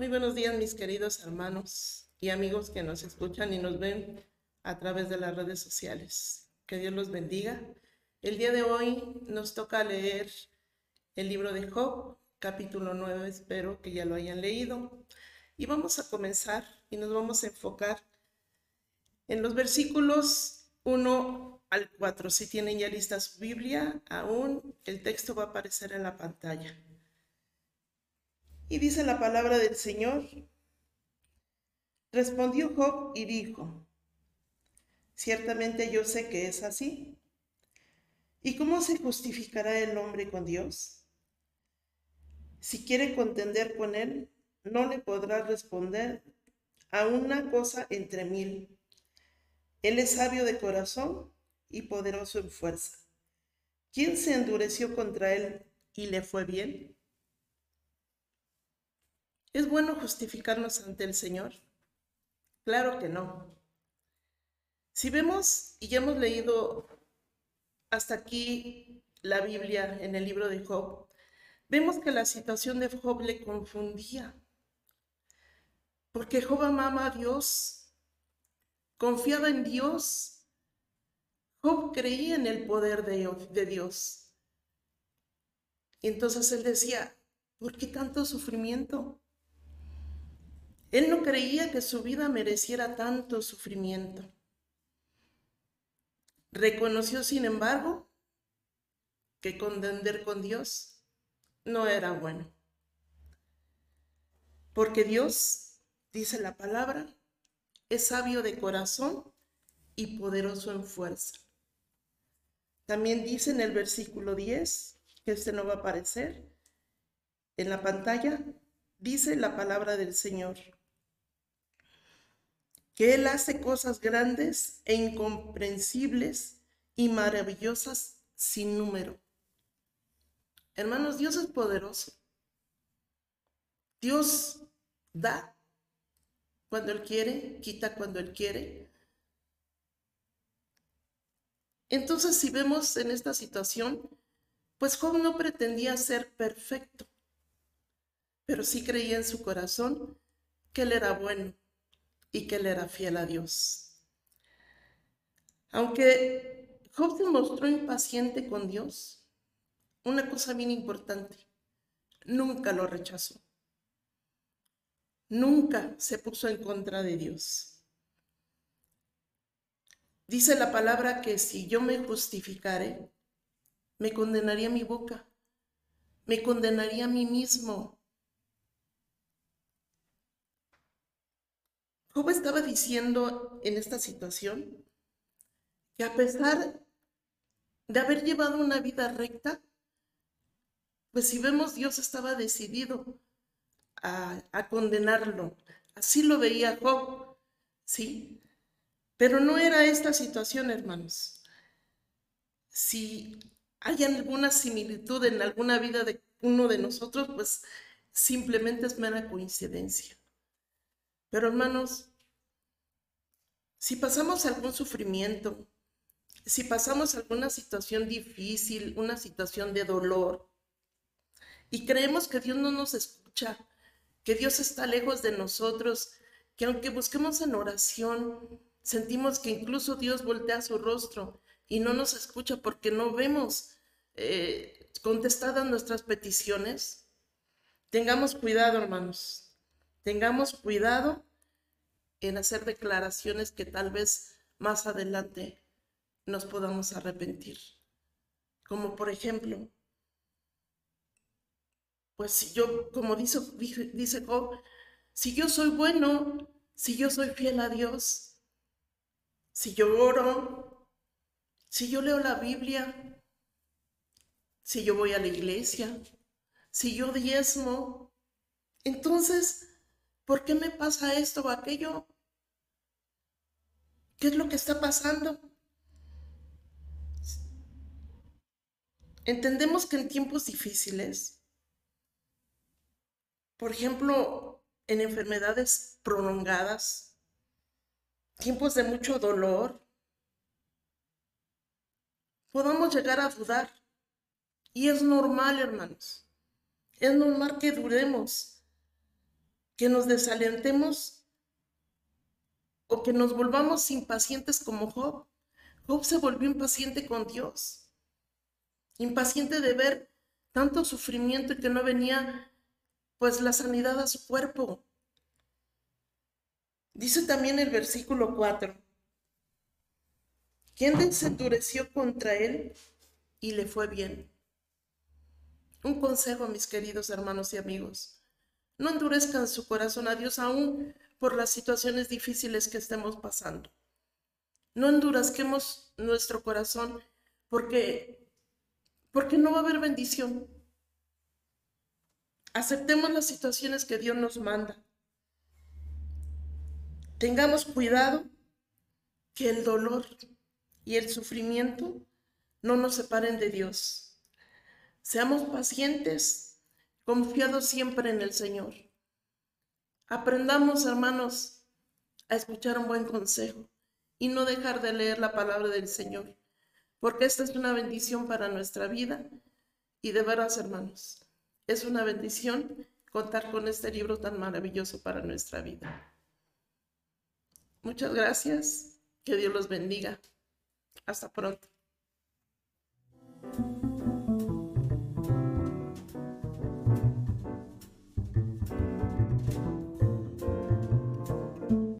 Muy buenos días, mis queridos hermanos y amigos que nos escuchan y nos ven a través de las redes sociales. Que Dios los bendiga. El día de hoy nos toca leer el libro de Job, capítulo 9, espero que ya lo hayan leído. Y vamos a comenzar y nos vamos a enfocar en los versículos 1 al 4. Si tienen ya lista su Biblia, aún el texto va a aparecer en la pantalla. Y dice la palabra del Señor. Respondió Job y dijo, ciertamente yo sé que es así. ¿Y cómo se justificará el hombre con Dios? Si quiere contender con él, no le podrá responder a una cosa entre mil. Él es sabio de corazón y poderoso en fuerza. ¿Quién se endureció contra él y le fue bien? ¿Es bueno justificarnos ante el Señor? Claro que no. Si vemos y ya hemos leído hasta aquí la Biblia en el libro de Job, vemos que la situación de Job le confundía. Porque Job amaba a Dios, confiaba en Dios. Job creía en el poder de, Dios. Y entonces él decía, ¿por qué tanto sufrimiento? Él no creía que su vida mereciera tanto sufrimiento. Reconoció, sin embargo, que contender con Dios no era bueno. Porque Dios, dice la palabra, es sabio de corazón y poderoso en fuerza. También dice en el versículo 10, que este no va a aparecer en la pantalla, dice la palabra del Señor que Él hace cosas grandes e incomprensibles y maravillosas sin número. Hermanos, Dios es poderoso. Dios da cuando Él quiere, quita cuando Él quiere. Entonces, si vemos en esta situación, pues Job no pretendía ser perfecto, pero sí creía en su corazón que Él era bueno y que él era fiel a Dios. Aunque Job se mostró impaciente con Dios, una cosa bien importante, nunca lo rechazó. Nunca se puso en contra de Dios. Dice la palabra que si yo me justificare, me condenaría mi boca, me condenaría a mí mismo, Job estaba diciendo en esta situación que a pesar de haber llevado una vida recta, pues si vemos Dios estaba decidido a, condenarlo. Así lo veía Job, ¿sí? Pero no era esta situación, hermanos. Si hay alguna similitud en alguna vida de uno de nosotros, pues simplemente es mera coincidencia. Pero hermanos, si pasamos algún sufrimiento, si pasamos alguna situación difícil, una situación de dolor, y creemos que Dios no nos escucha, que Dios está lejos de nosotros, que aunque busquemos en oración, sentimos que incluso Dios voltea su rostro y no nos escucha porque no vemos eh, contestadas nuestras peticiones, tengamos cuidado, hermanos. Tengamos cuidado en hacer declaraciones que tal vez más adelante nos podamos arrepentir. Como por ejemplo, pues si yo, como dice, dice Job, si yo soy bueno, si yo soy fiel a Dios, si yo oro, si yo leo la Biblia, si yo voy a la iglesia, si yo diezmo, entonces ¿Por qué me pasa esto o aquello? ¿Qué es lo que está pasando? Entendemos que en tiempos difíciles, por ejemplo, en enfermedades prolongadas, tiempos de mucho dolor, podamos llegar a dudar. Y es normal, hermanos. Es normal que dudemos que nos desalentemos o que nos volvamos impacientes como Job. Job se volvió impaciente con Dios, impaciente de ver tanto sufrimiento y que no venía pues la sanidad a su cuerpo. Dice también el versículo 4, ¿quién se endureció contra él y le fue bien? Un consejo, mis queridos hermanos y amigos. No endurezcan su corazón a Dios aún por las situaciones difíciles que estemos pasando. No endurezquemos nuestro corazón porque, porque no va a haber bendición. Aceptemos las situaciones que Dios nos manda. Tengamos cuidado que el dolor y el sufrimiento no nos separen de Dios. Seamos pacientes, confiados siempre en el Señor. Aprendamos, hermanos, a escuchar un buen consejo y no dejar de leer la palabra del Señor, porque esta es una bendición para nuestra vida y de veras, hermanos, es una bendición contar con este libro tan maravilloso para nuestra vida. Muchas gracias, que Dios los bendiga. Hasta pronto.